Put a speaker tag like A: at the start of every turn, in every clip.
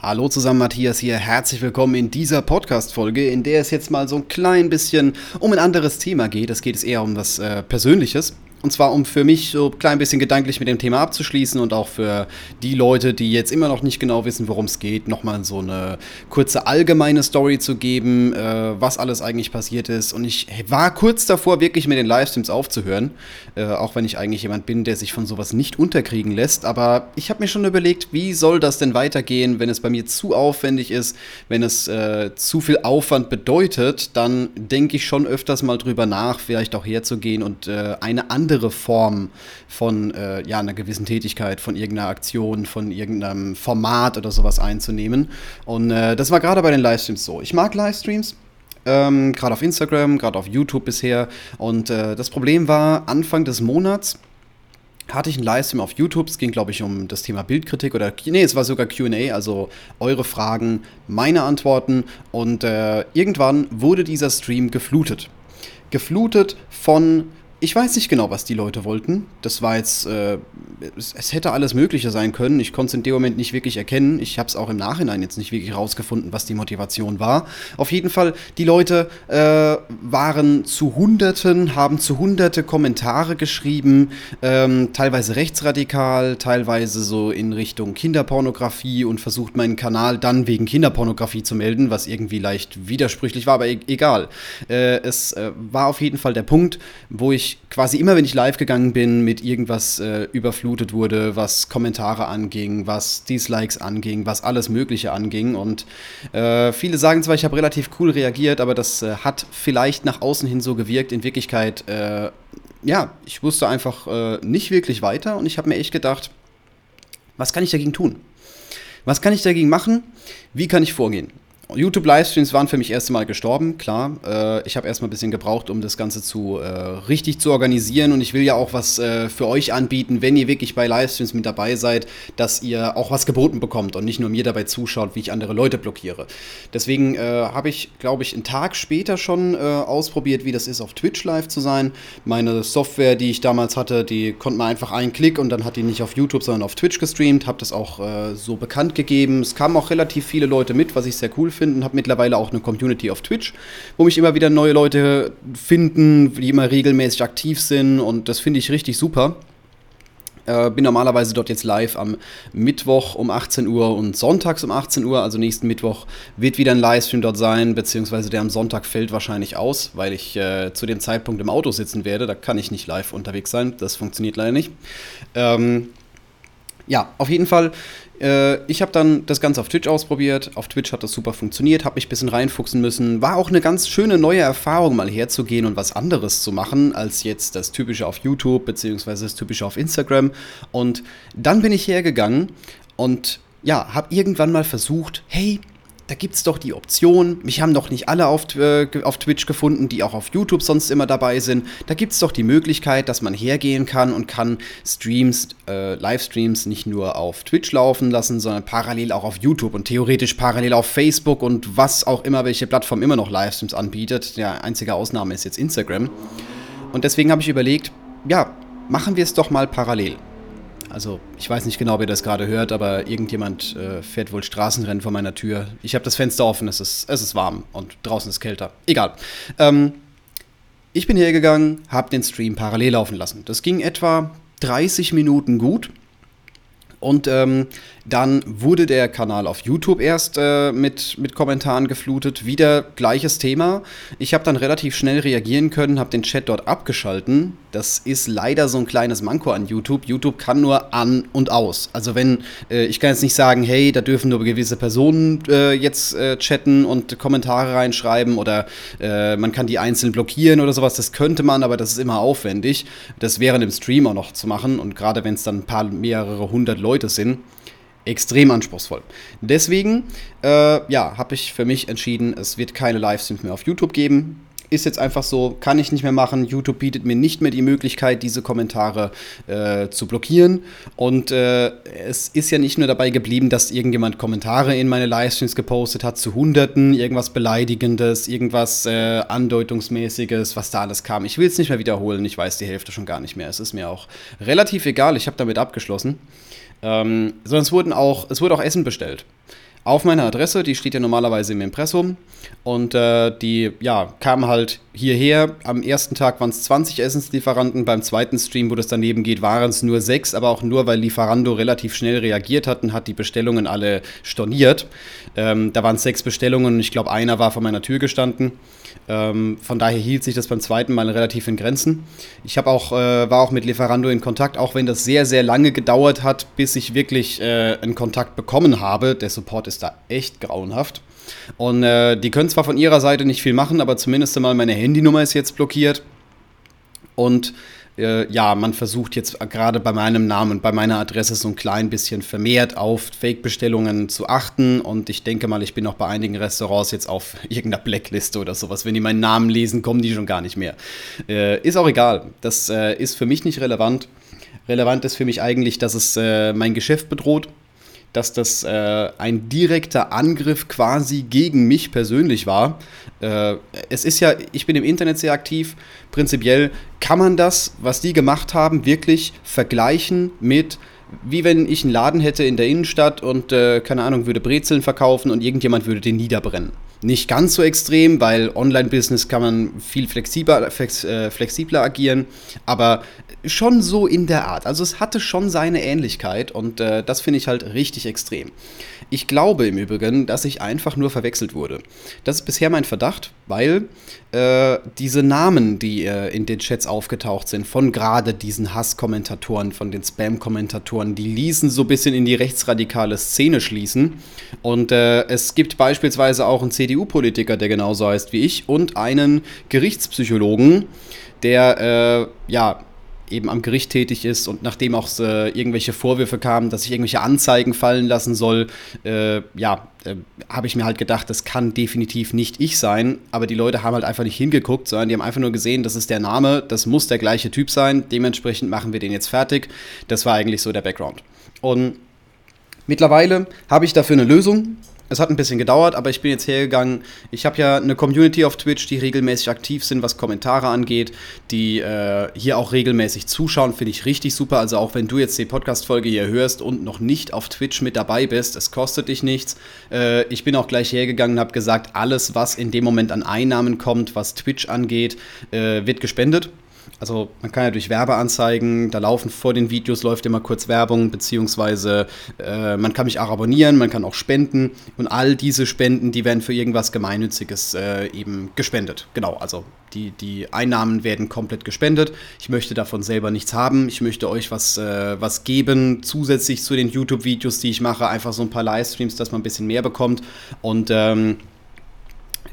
A: Hallo zusammen, Matthias hier. Herzlich willkommen in dieser Podcast-Folge, in der es jetzt mal so ein klein bisschen um ein anderes Thema geht. Es geht es eher um was äh, Persönliches. Und zwar, um für mich so ein klein bisschen gedanklich mit dem Thema abzuschließen und auch für die Leute, die jetzt immer noch nicht genau wissen, worum es geht, nochmal so eine kurze allgemeine Story zu geben, äh, was alles eigentlich passiert ist. Und ich war kurz davor, wirklich mit den Livestreams aufzuhören, äh, auch wenn ich eigentlich jemand bin, der sich von sowas nicht unterkriegen lässt. Aber ich habe mir schon überlegt, wie soll das denn weitergehen, wenn es bei mir zu aufwendig ist, wenn es äh, zu viel Aufwand bedeutet, dann denke ich schon öfters mal drüber nach, vielleicht auch herzugehen und äh, eine andere andere Form von äh, ja, einer gewissen Tätigkeit, von irgendeiner Aktion, von irgendeinem Format oder sowas einzunehmen. Und äh, das war gerade bei den Livestreams so. Ich mag Livestreams. Ähm, gerade auf Instagram, gerade auf YouTube bisher. Und äh, das Problem war, Anfang des Monats hatte ich einen Livestream auf YouTube. Es ging, glaube ich, um das Thema Bildkritik oder, nee, es war sogar QA, also eure Fragen, meine Antworten. Und äh, irgendwann wurde dieser Stream geflutet. Geflutet von ich weiß nicht genau, was die Leute wollten. Das war jetzt, äh, es, es, hätte alles Mögliche sein können. Ich konnte es in dem Moment nicht wirklich erkennen. Ich habe es auch im Nachhinein jetzt nicht wirklich rausgefunden, was die Motivation war. Auf jeden Fall, die Leute äh, waren zu Hunderten, haben zu Hunderte Kommentare geschrieben, ähm, teilweise rechtsradikal, teilweise so in Richtung Kinderpornografie und versucht meinen Kanal dann wegen Kinderpornografie zu melden, was irgendwie leicht widersprüchlich war, aber e egal. Äh, es äh, war auf jeden Fall der Punkt, wo ich quasi immer, wenn ich live gegangen bin, mit irgendwas äh, überflutet wurde, was Kommentare anging, was Dislikes anging, was alles Mögliche anging. Und äh, viele sagen zwar, ich habe relativ cool reagiert, aber das äh, hat vielleicht nach außen hin so gewirkt. In Wirklichkeit, äh, ja, ich wusste einfach äh, nicht wirklich weiter und ich habe mir echt gedacht, was kann ich dagegen tun? Was kann ich dagegen machen? Wie kann ich vorgehen? YouTube-Livestreams waren für mich erst einmal gestorben, klar. Äh, ich habe erstmal ein bisschen gebraucht, um das Ganze zu äh, richtig zu organisieren und ich will ja auch was äh, für euch anbieten, wenn ihr wirklich bei Livestreams mit dabei seid, dass ihr auch was geboten bekommt und nicht nur mir dabei zuschaut, wie ich andere Leute blockiere. Deswegen äh, habe ich, glaube ich, einen Tag später schon äh, ausprobiert, wie das ist, auf Twitch live zu sein. Meine Software, die ich damals hatte, die konnte man einfach einen Klick und dann hat die nicht auf YouTube, sondern auf Twitch gestreamt. Habe das auch äh, so bekannt gegeben. Es kamen auch relativ viele Leute mit, was ich sehr cool finde finden. Habe mittlerweile auch eine Community auf Twitch, wo mich immer wieder neue Leute finden, die immer regelmäßig aktiv sind. Und das finde ich richtig super. Äh, bin normalerweise dort jetzt live am Mittwoch um 18 Uhr und sonntags um 18 Uhr. Also nächsten Mittwoch wird wieder ein Livestream dort sein, beziehungsweise der am Sonntag fällt wahrscheinlich aus, weil ich äh, zu dem Zeitpunkt im Auto sitzen werde. Da kann ich nicht live unterwegs sein. Das funktioniert leider nicht. Ähm, ja, auf jeden Fall äh, ich habe dann das Ganze auf Twitch ausprobiert. Auf Twitch hat das super funktioniert, habe mich ein bisschen reinfuchsen müssen. War auch eine ganz schöne neue Erfahrung, mal herzugehen und was anderes zu machen, als jetzt das typische auf YouTube beziehungsweise das typische auf Instagram. Und dann bin ich hergegangen und ja, habe irgendwann mal versucht, hey, da gibt es doch die Option, mich haben doch nicht alle auf, äh, auf Twitch gefunden, die auch auf YouTube sonst immer dabei sind. Da gibt es doch die Möglichkeit, dass man hergehen kann und kann Streams, äh, Livestreams nicht nur auf Twitch laufen lassen, sondern parallel auch auf YouTube und theoretisch parallel auf Facebook und was auch immer, welche Plattform immer noch Livestreams anbietet. Der einzige Ausnahme ist jetzt Instagram. Und deswegen habe ich überlegt, ja, machen wir es doch mal parallel. Also ich weiß nicht genau, ihr das gerade hört, aber irgendjemand äh, fährt wohl Straßenrennen vor meiner Tür. Ich habe das Fenster offen, es ist, es ist warm und draußen ist kälter. Egal. Ähm, ich bin hergegangen, habe den Stream parallel laufen lassen. Das ging etwa 30 Minuten gut. Und ähm, dann wurde der Kanal auf YouTube erst äh, mit, mit Kommentaren geflutet. Wieder gleiches Thema. Ich habe dann relativ schnell reagieren können, habe den Chat dort abgeschalten. Das ist leider so ein kleines Manko an YouTube. YouTube kann nur an und aus. Also wenn, äh, ich kann jetzt nicht sagen, hey, da dürfen nur gewisse Personen äh, jetzt äh, chatten und Kommentare reinschreiben oder äh, man kann die einzeln blockieren oder sowas. Das könnte man, aber das ist immer aufwendig. Das wäre im Stream auch noch zu machen. Und gerade wenn es dann ein paar mehrere hundert Leute sind extrem anspruchsvoll. Deswegen, äh, ja, habe ich für mich entschieden, es wird keine Livestreams mehr auf YouTube geben. Ist jetzt einfach so, kann ich nicht mehr machen. YouTube bietet mir nicht mehr die Möglichkeit, diese Kommentare äh, zu blockieren. Und äh, es ist ja nicht nur dabei geblieben, dass irgendjemand Kommentare in meine Livestreams gepostet hat zu Hunderten, irgendwas Beleidigendes, irgendwas äh, Andeutungsmäßiges, was da alles kam. Ich will es nicht mehr wiederholen, ich weiß die Hälfte schon gar nicht mehr. Es ist mir auch relativ egal, ich habe damit abgeschlossen. Ähm, sondern es, wurden auch, es wurde auch Essen bestellt. Auf meine Adresse, die steht ja normalerweise im Impressum. Und äh, die ja, kamen halt hierher. Am ersten Tag waren es 20 Essenslieferanten, beim zweiten Stream, wo das daneben geht, waren es nur sechs, aber auch nur, weil Lieferando relativ schnell reagiert hat und hat die Bestellungen alle storniert. Ähm, da waren es sechs Bestellungen und ich glaube, einer war vor meiner Tür gestanden. Ähm, von daher hielt sich das beim zweiten Mal relativ in Grenzen. Ich auch, äh, war auch mit Lieferando in Kontakt, auch wenn das sehr, sehr lange gedauert hat, bis ich wirklich äh, einen Kontakt bekommen habe. Der Support ist da echt grauenhaft. Und äh, die können zwar von ihrer Seite nicht viel machen, aber zumindest einmal meine Handynummer ist jetzt blockiert. Und äh, ja, man versucht jetzt gerade bei meinem Namen und bei meiner Adresse so ein klein bisschen vermehrt auf Fake-Bestellungen zu achten. Und ich denke mal, ich bin auch bei einigen Restaurants jetzt auf irgendeiner Blackliste oder sowas. Wenn die meinen Namen lesen, kommen die schon gar nicht mehr. Äh, ist auch egal. Das äh, ist für mich nicht relevant. Relevant ist für mich eigentlich, dass es äh, mein Geschäft bedroht dass das äh, ein direkter Angriff quasi gegen mich persönlich war. Äh, es ist ja, ich bin im Internet sehr aktiv. Prinzipiell kann man das, was die gemacht haben, wirklich vergleichen mit wie wenn ich einen Laden hätte in der Innenstadt und, äh, keine Ahnung, würde Brezeln verkaufen und irgendjemand würde den niederbrennen. Nicht ganz so extrem, weil Online-Business kann man viel flexibler, flex, äh, flexibler agieren, aber schon so in der Art. Also es hatte schon seine Ähnlichkeit und äh, das finde ich halt richtig extrem. Ich glaube im Übrigen, dass ich einfach nur verwechselt wurde. Das ist bisher mein Verdacht, weil äh, diese Namen, die äh, in den Chats aufgetaucht sind, von gerade diesen Hasskommentatoren, von den Spam-Kommentatoren, die ließen so ein bisschen in die rechtsradikale Szene schließen. Und äh, es gibt beispielsweise auch einen CDU-Politiker, der genauso heißt wie ich, und einen Gerichtspsychologen, der äh, ja eben am Gericht tätig ist und nachdem auch äh, irgendwelche Vorwürfe kamen, dass ich irgendwelche Anzeigen fallen lassen soll, äh, ja, äh, habe ich mir halt gedacht, das kann definitiv nicht ich sein. Aber die Leute haben halt einfach nicht hingeguckt, sondern die haben einfach nur gesehen, das ist der Name, das muss der gleiche Typ sein. Dementsprechend machen wir den jetzt fertig. Das war eigentlich so der Background. Und mittlerweile habe ich dafür eine Lösung. Es hat ein bisschen gedauert, aber ich bin jetzt hergegangen. Ich habe ja eine Community auf Twitch, die regelmäßig aktiv sind, was Kommentare angeht, die äh, hier auch regelmäßig zuschauen, finde ich richtig super. Also auch wenn du jetzt die Podcast-Folge hier hörst und noch nicht auf Twitch mit dabei bist, es kostet dich nichts. Äh, ich bin auch gleich hergegangen und habe gesagt, alles, was in dem Moment an Einnahmen kommt, was Twitch angeht, äh, wird gespendet. Also man kann ja durch Werbeanzeigen, da laufen vor den Videos, läuft immer kurz Werbung, beziehungsweise äh, man kann mich auch abonnieren, man kann auch spenden und all diese Spenden, die werden für irgendwas Gemeinnütziges äh, eben gespendet. Genau, also die, die Einnahmen werden komplett gespendet. Ich möchte davon selber nichts haben. Ich möchte euch was, äh, was geben, zusätzlich zu den YouTube-Videos, die ich mache, einfach so ein paar Livestreams, dass man ein bisschen mehr bekommt und ähm,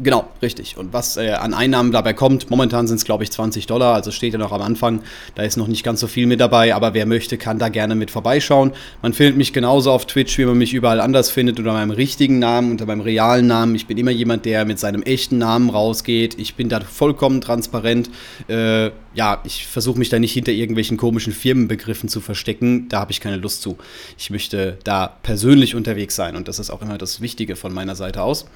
A: Genau, richtig. Und was äh, an Einnahmen dabei kommt, momentan sind es, glaube ich, 20 Dollar, also steht ja noch am Anfang, da ist noch nicht ganz so viel mit dabei, aber wer möchte, kann da gerne mit vorbeischauen. Man findet mich genauso auf Twitch, wie man mich überall anders findet, unter meinem richtigen Namen, unter meinem realen Namen. Ich bin immer jemand, der mit seinem echten Namen rausgeht. Ich bin da vollkommen transparent. Äh, ja, ich versuche mich da nicht hinter irgendwelchen komischen Firmenbegriffen zu verstecken. Da habe ich keine Lust zu. Ich möchte da persönlich unterwegs sein und das ist auch immer das Wichtige von meiner Seite aus.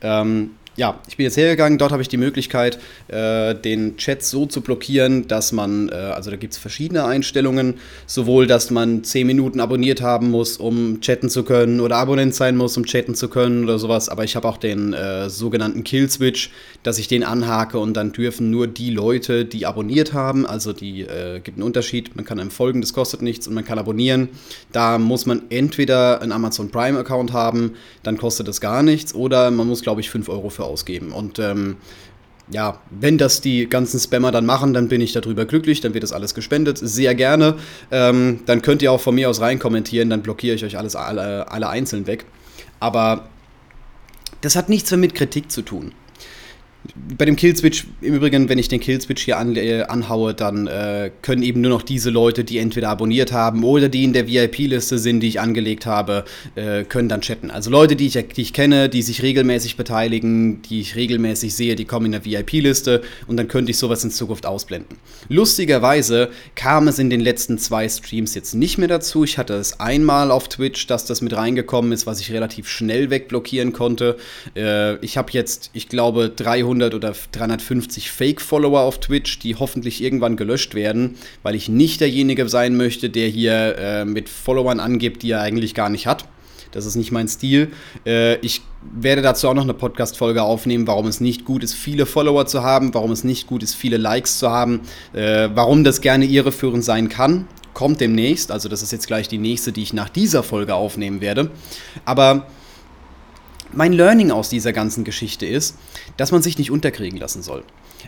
A: Ähm, ja, ich bin jetzt hergegangen, dort habe ich die Möglichkeit, äh, den Chat so zu blockieren, dass man, äh, also da gibt es verschiedene Einstellungen, sowohl, dass man 10 Minuten abonniert haben muss, um chatten zu können, oder Abonnent sein muss, um chatten zu können oder sowas, aber ich habe auch den äh, sogenannten Kill-Switch, dass ich den anhake und dann dürfen nur die Leute, die abonniert haben, also die äh, gibt einen Unterschied, man kann einem folgen, das kostet nichts und man kann abonnieren. Da muss man entweder einen Amazon Prime-Account haben, dann kostet das gar nichts, oder man muss, glaube ich, 5 Euro für ausgeben. Und ähm, ja, wenn das die ganzen Spammer dann machen, dann bin ich darüber glücklich, dann wird das alles gespendet, sehr gerne. Ähm, dann könnt ihr auch von mir aus rein kommentieren, dann blockiere ich euch alles alle, alle einzeln weg. Aber das hat nichts mehr mit Kritik zu tun bei dem Killswitch, im Übrigen, wenn ich den Killswitch hier an, äh, anhaue, dann äh, können eben nur noch diese Leute, die entweder abonniert haben oder die in der VIP-Liste sind, die ich angelegt habe, äh, können dann chatten. Also Leute, die ich, die ich kenne, die sich regelmäßig beteiligen, die ich regelmäßig sehe, die kommen in der VIP-Liste und dann könnte ich sowas in Zukunft ausblenden. Lustigerweise kam es in den letzten zwei Streams jetzt nicht mehr dazu. Ich hatte es einmal auf Twitch, dass das mit reingekommen ist, was ich relativ schnell wegblockieren konnte. Äh, ich habe jetzt, ich glaube, 300 300 oder 350 Fake-Follower auf Twitch, die hoffentlich irgendwann gelöscht werden, weil ich nicht derjenige sein möchte, der hier äh, mit Followern angibt, die er eigentlich gar nicht hat. Das ist nicht mein Stil. Äh, ich werde dazu auch noch eine Podcast-Folge aufnehmen, warum es nicht gut ist, viele Follower zu haben, warum es nicht gut ist, viele Likes zu haben, äh, warum das gerne irreführend sein kann. Kommt demnächst. Also, das ist jetzt gleich die nächste, die ich nach dieser Folge aufnehmen werde. Aber mein Learning aus dieser ganzen Geschichte ist, dass man sich nicht unterkriegen lassen soll.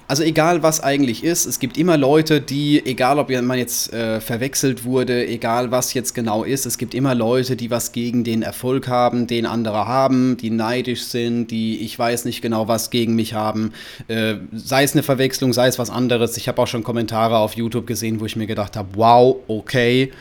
A: Also egal was eigentlich ist, es gibt immer Leute, die, egal ob man jetzt äh, verwechselt wurde, egal was jetzt genau ist, es gibt immer Leute, die was gegen den Erfolg haben, den andere haben, die neidisch sind, die ich weiß nicht genau was gegen mich haben. Äh, sei es eine Verwechslung, sei es was anderes. Ich habe auch schon Kommentare auf YouTube gesehen, wo ich mir gedacht habe, wow, okay,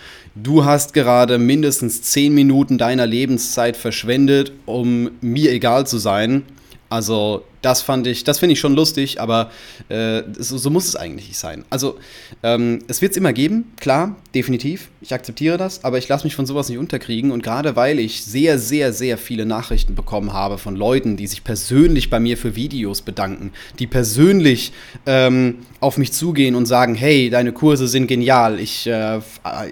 A: du hast gerade mindestens 10 Minuten deiner Lebenszeit verschwendet, um mir egal zu sein. Also das fand ich, das finde ich schon lustig, aber äh, so, so, muss es eigentlich nicht sein. Also, ähm, es wird es immer geben, klar, definitiv. Ich akzeptiere das, aber ich lasse mich von sowas nicht unterkriegen. Und gerade weil ich sehr, sehr, sehr viele Nachrichten bekommen habe von Leuten, die sich persönlich bei mir für Videos bedanken, die persönlich ähm, auf mich zugehen und sagen, hey, deine Kurse sind genial. Ich, äh,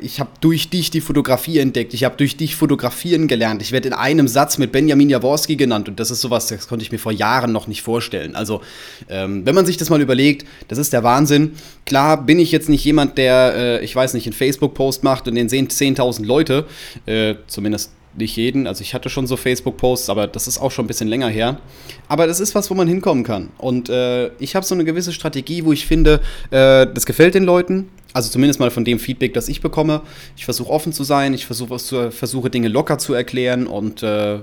A: ich habe durch dich die Fotografie entdeckt. Ich habe durch dich fotografieren gelernt. Ich werde in einem Satz mit Benjamin Jaworski genannt. Und das ist sowas, das konnte ich mir vor Jahren noch nicht nicht vorstellen. Also, ähm, wenn man sich das mal überlegt, das ist der Wahnsinn. Klar bin ich jetzt nicht jemand, der, äh, ich weiß nicht, einen Facebook-Post macht und den sehen 10.000 Leute, äh, zumindest nicht jeden. Also ich hatte schon so Facebook-Posts, aber das ist auch schon ein bisschen länger her. Aber das ist was, wo man hinkommen kann. Und äh, ich habe so eine gewisse Strategie, wo ich finde, äh, das gefällt den Leuten. Also zumindest mal von dem Feedback, das ich bekomme. Ich versuche offen zu sein, ich versuche versuche Dinge locker zu erklären und äh,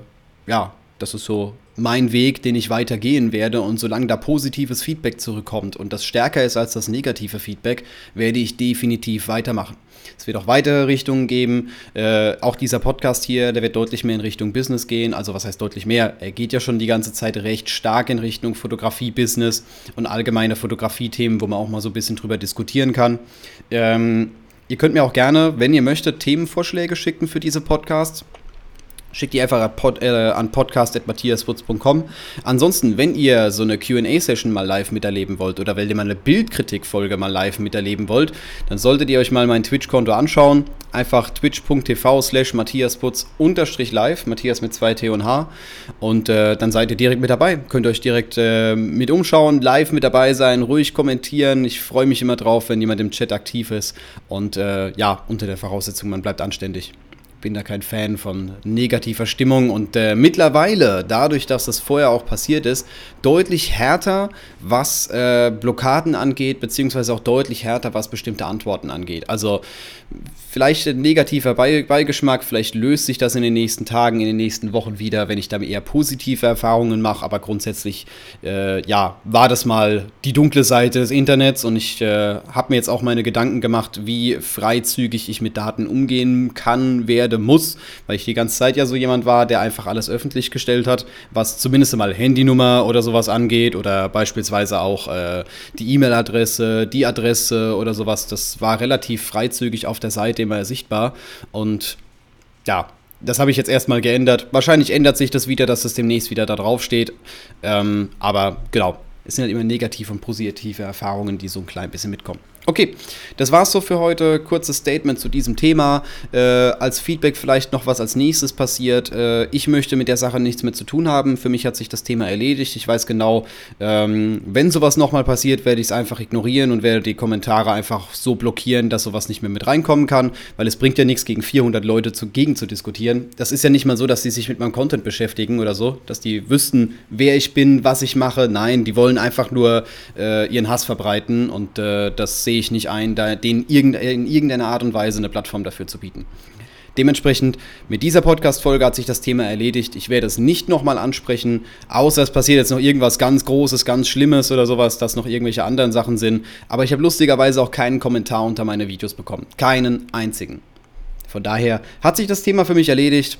A: ja, das ist so mein Weg, den ich weitergehen werde. Und solange da positives Feedback zurückkommt und das stärker ist als das negative Feedback, werde ich definitiv weitermachen. Es wird auch weitere Richtungen geben. Äh, auch dieser Podcast hier, der wird deutlich mehr in Richtung Business gehen. Also was heißt deutlich mehr? Er geht ja schon die ganze Zeit recht stark in Richtung Fotografie-Business und allgemeine Fotografie-Themen, wo man auch mal so ein bisschen drüber diskutieren kann. Ähm, ihr könnt mir auch gerne, wenn ihr möchtet, Themenvorschläge schicken für diese Podcasts. Schickt die einfach pod, äh, an podcast.matthiaswutz.com. Ansonsten, wenn ihr so eine QA-Session mal live miterleben wollt oder wenn ihr mal eine Bildkritik-Folge mal live miterleben wollt, dann solltet ihr euch mal mein Twitch-Konto anschauen. Einfach twitch.tv slash matthiasputz unterstrich live, Matthias mit zwei T und H. Und äh, dann seid ihr direkt mit dabei. Könnt euch direkt äh, mit umschauen, live mit dabei sein, ruhig kommentieren. Ich freue mich immer drauf, wenn jemand im Chat aktiv ist. Und äh, ja, unter der Voraussetzung, man bleibt anständig bin da kein Fan von negativer Stimmung. Und äh, mittlerweile, dadurch, dass das vorher auch passiert ist, deutlich härter, was äh, Blockaden angeht, beziehungsweise auch deutlich härter, was bestimmte Antworten angeht. Also vielleicht ein negativer Beigeschmack, vielleicht löst sich das in den nächsten Tagen, in den nächsten Wochen wieder, wenn ich da eher positive Erfahrungen mache, aber grundsätzlich, äh, ja, war das mal die dunkle Seite des Internets. Und ich äh, habe mir jetzt auch meine Gedanken gemacht, wie freizügig ich mit Daten umgehen kann, werde, werde, muss, weil ich die ganze Zeit ja so jemand war, der einfach alles öffentlich gestellt hat, was zumindest mal Handynummer oder sowas angeht oder beispielsweise auch äh, die E-Mail-Adresse, die Adresse oder sowas. Das war relativ freizügig auf der Seite immer sichtbar und ja, das habe ich jetzt erstmal geändert. Wahrscheinlich ändert sich das wieder, dass es demnächst wieder da drauf steht. Ähm, aber genau, es sind halt immer negative und positive Erfahrungen, die so ein klein bisschen mitkommen. Okay, das war's so für heute. Kurzes Statement zu diesem Thema. Äh, als Feedback vielleicht noch, was als nächstes passiert. Äh, ich möchte mit der Sache nichts mehr zu tun haben. Für mich hat sich das Thema erledigt. Ich weiß genau, ähm, wenn sowas nochmal passiert, werde ich es einfach ignorieren und werde die Kommentare einfach so blockieren, dass sowas nicht mehr mit reinkommen kann, weil es bringt ja nichts, gegen 400 Leute zu, gegen zu diskutieren. Das ist ja nicht mal so, dass sie sich mit meinem Content beschäftigen oder so, dass die wüssten, wer ich bin, was ich mache. Nein, die wollen einfach nur äh, ihren Hass verbreiten und äh, das sehe ich nicht ein, da denen in irgendeiner Art und Weise eine Plattform dafür zu bieten. Dementsprechend, mit dieser Podcast-Folge hat sich das Thema erledigt. Ich werde es nicht nochmal ansprechen, außer es passiert jetzt noch irgendwas ganz Großes, ganz Schlimmes oder sowas, dass noch irgendwelche anderen Sachen sind. Aber ich habe lustigerweise auch keinen Kommentar unter meine Videos bekommen. Keinen einzigen. Von daher hat sich das Thema für mich erledigt.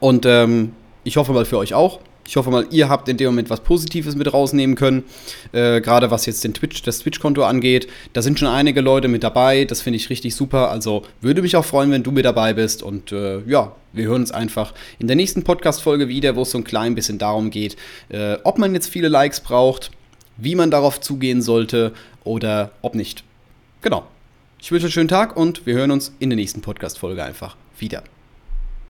A: Und ähm, ich hoffe mal für euch auch. Ich hoffe mal, ihr habt in dem Moment was Positives mit rausnehmen können. Äh, Gerade was jetzt den Twitch, das Twitch-Konto angeht. Da sind schon einige Leute mit dabei. Das finde ich richtig super. Also würde mich auch freuen, wenn du mit dabei bist. Und äh, ja, wir hören uns einfach in der nächsten Podcast-Folge wieder, wo es so ein klein bisschen darum geht, äh, ob man jetzt viele Likes braucht, wie man darauf zugehen sollte oder ob nicht. Genau. Ich wünsche einen schönen Tag und wir hören uns in der nächsten Podcast-Folge einfach wieder.